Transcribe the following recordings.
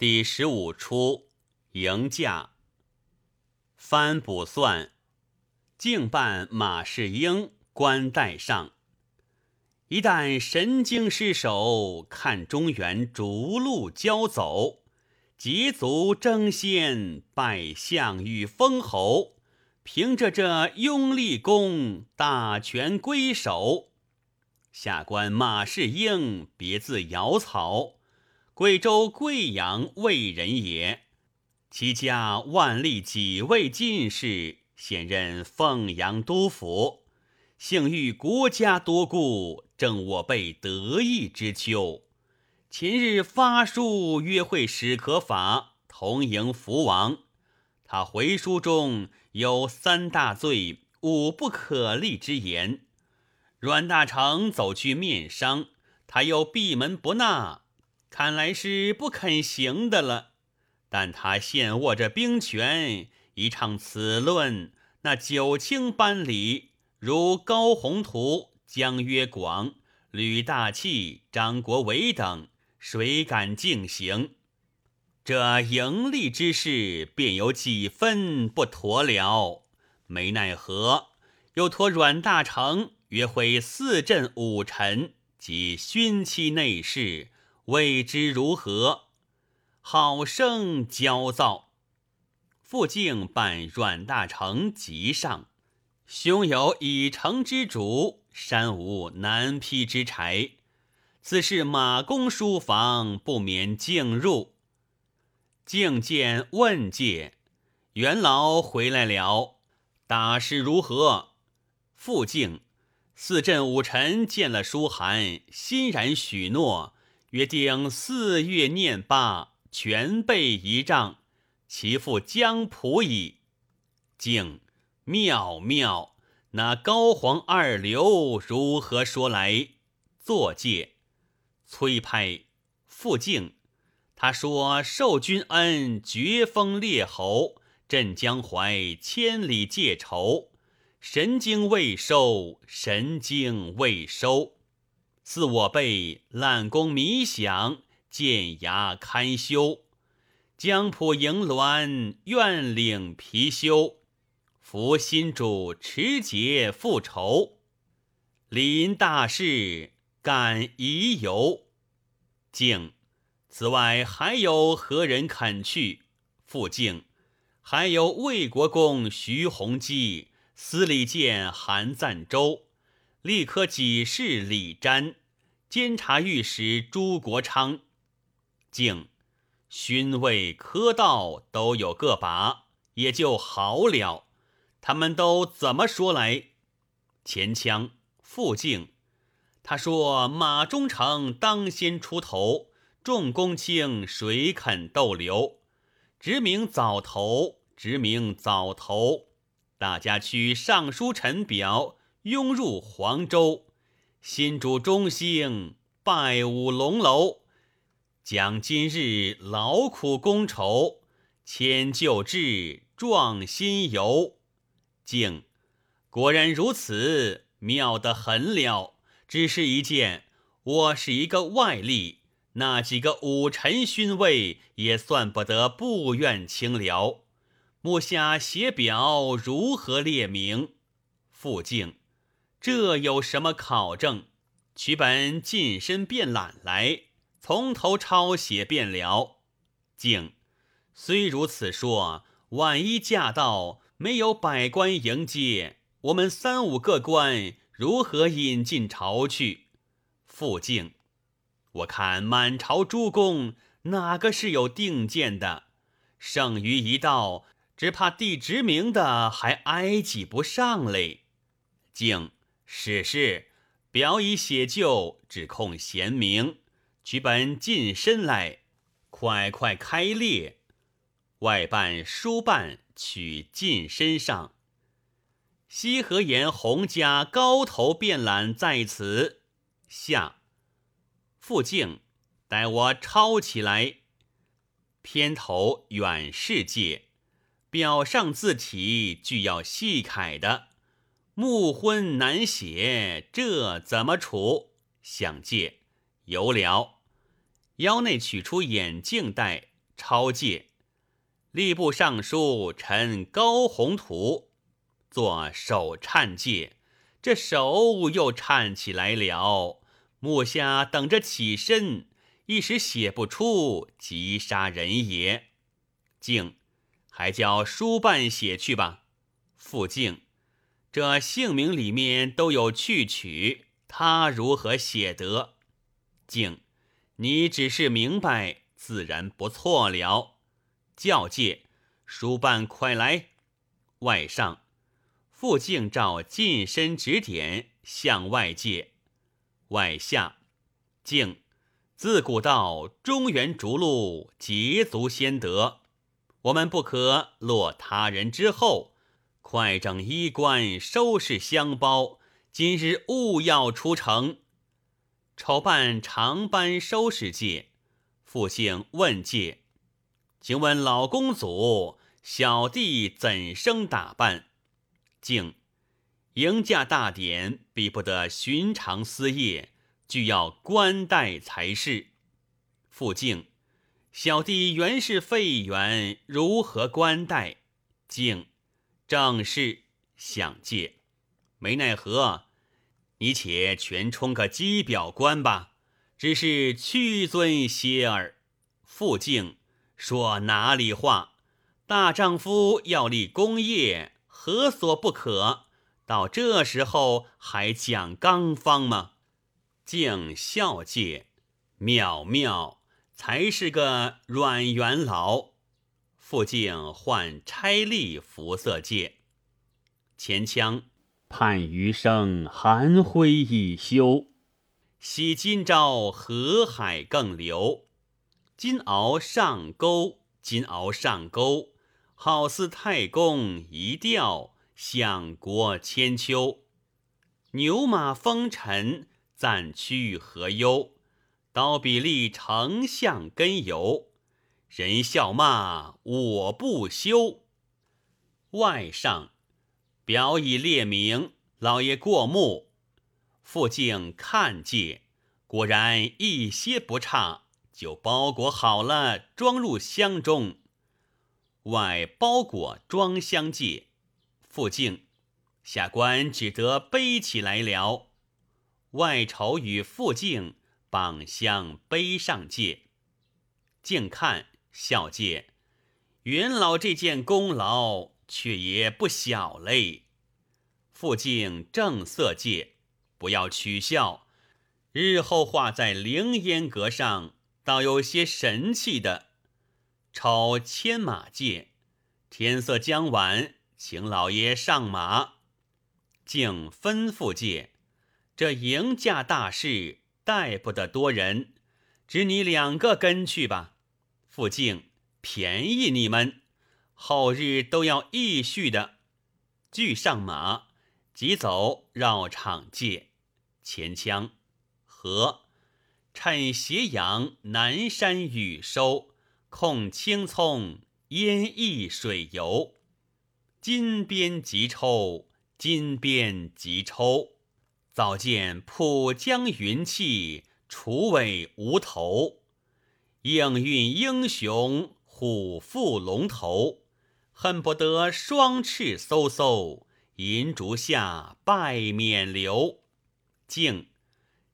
第十五出迎驾。翻卜算，敬办马士英官带上。一旦神经失守，看中原逐鹿交走，捷足争先，拜项羽封侯。凭着这拥立功，大权归手。下官马士英，别字瑶草，贵州贵阳卫人也。其家万历几位进士，现任凤阳督府。幸遇国家多故，正我辈得意之秋。前日发书约会史可法，同迎福王。他回书中有三大罪、五不可立之言。阮大铖走去面商，他又闭门不纳，看来是不肯行的了。但他现握着兵权，一唱此论，那九卿班里，如高宏图、江约广、吕大器、张国维等，谁敢进行？这盈利之事，便有几分不妥了。没奈何，又托阮大铖约会四镇五臣及勋戚内侍，未知如何。好生焦躁。傅敬办阮大铖急上，兄有已成之主，山无难劈之柴。此事马公书房，不免进入。敬见问介，元老回来了，大事如何？傅敬，四镇五臣见了书函，欣然许诺，约定四月念罢。全备仪仗，其父江仆矣。敬妙妙，那高皇二流如何说来？作介崔拍傅敬，他说受君恩，绝封列侯，镇江淮千里借仇。神经未收，神经未收，自我辈烂功弥饷。剑牙堪修，江浦迎鸾愿领貔貅，扶新主持节复仇，临大事敢宜游。敬，此外还有何人肯去？复敬，还有魏国公徐弘基、司礼监韩赞周、立科给事李瞻、监察御史朱国昌。敬，勋位科道都有个把，也就好了。他们都怎么说来？前腔傅敬，他说马忠诚当先出头，众公卿谁肯逗留？直名早投，直名早投。大家去上书陈表，拥入黄州。新主中兴，拜舞龙楼。将今日劳苦功酬，迁旧志，壮新游。敬，果然如此，妙得很了。只是一件，我是一个外吏，那几个武臣勋位也算不得不愿清聊。目下写表如何列明？傅敬，这有什么考证？取本近身便览来。从头抄写便了。敬，虽如此说，万一驾到没有百官迎接，我们三五个官如何引进朝去？傅敬，我看满朝诸公哪个是有定见的？剩余一道，只怕地职名的还挨挤不上嘞。敬，是是，表已写就，只控贤明。取本近身来，快快开列。外办书办取近身上。西河沿洪家高头便览在此。下。傅敬，待我抄起来。偏头远世界，表上字体俱要细楷的，木昏难写，这怎么处？想借，有了。腰内取出眼镜戴，抄借。吏部尚书陈高宏图做手颤借，这手又颤起来了。木下等着起身，一时写不出，急杀人也。敬，还叫书办写去吧。傅敬，这姓名里面都有去取，他如何写得？敬，你只是明白，自然不错了。教戒，书办快来。外上，傅敬照近身指点，向外界。外下，敬自古道中原逐鹿，捷足先得。我们不可落他人之后，快整衣冠，收拾箱包。今日务要出城，筹办长班收拾界。复姓问界，请问老公祖，小弟怎生打扮？敬。迎驾大典比不得寻常私业，俱要官带才是。复敬，小弟原是废员，如何官带？敬，正是想借，没奈何。你且全充个机表官吧，只是屈尊些儿。傅敬说哪里话？大丈夫要立功业，何所不可？到这时候还讲刚方吗？敬孝戒，妙妙才是个软元老。傅敬换差吏服色戒，前腔盼余生寒灰已休，喜今朝河海更流。金鳌上钩，金鳌上钩，好似太公一钓。享国千秋，牛马风尘，暂去何忧？刀笔立丞相根由，人笑骂我不休。外上表以列名，老爷过目。傅敬看介，果然一些不差，就包裹好了，装入箱中。外包裹装箱界。傅敬，下官只得背起来了。外筹与傅敬绑箱背上界，静看笑介，元老这件功劳却也不小嘞。傅敬正色界，不要取笑，日后画在凌烟阁上，倒有些神气的。瞅牵马界，天色将晚。请老爷上马，敬吩咐介，这迎驾大事带不得多人，只你两个跟去吧。傅敬便宜你们，后日都要义序的。俱上马，即走绕场界，前腔和趁斜阳南山雨收，控青葱烟翳水游。金鞭急抽，金鞭急抽。早见浦江云气，楚尾无头。应运英雄，虎负龙头。恨不得双翅嗖嗖，银烛下拜冕旒。敬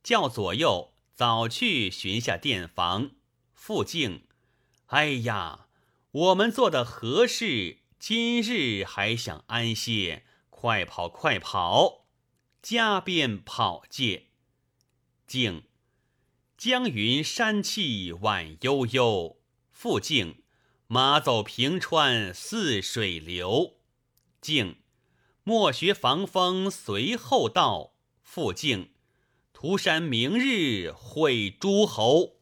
叫左右早去寻下殿房。复敬，哎呀，我们做的何事？今日还想安歇，快跑快跑！加鞭跑界，静。江云山气晚悠悠，复静。马走平川似水流，静。莫学防风随后到，复静。涂山明日会诸侯。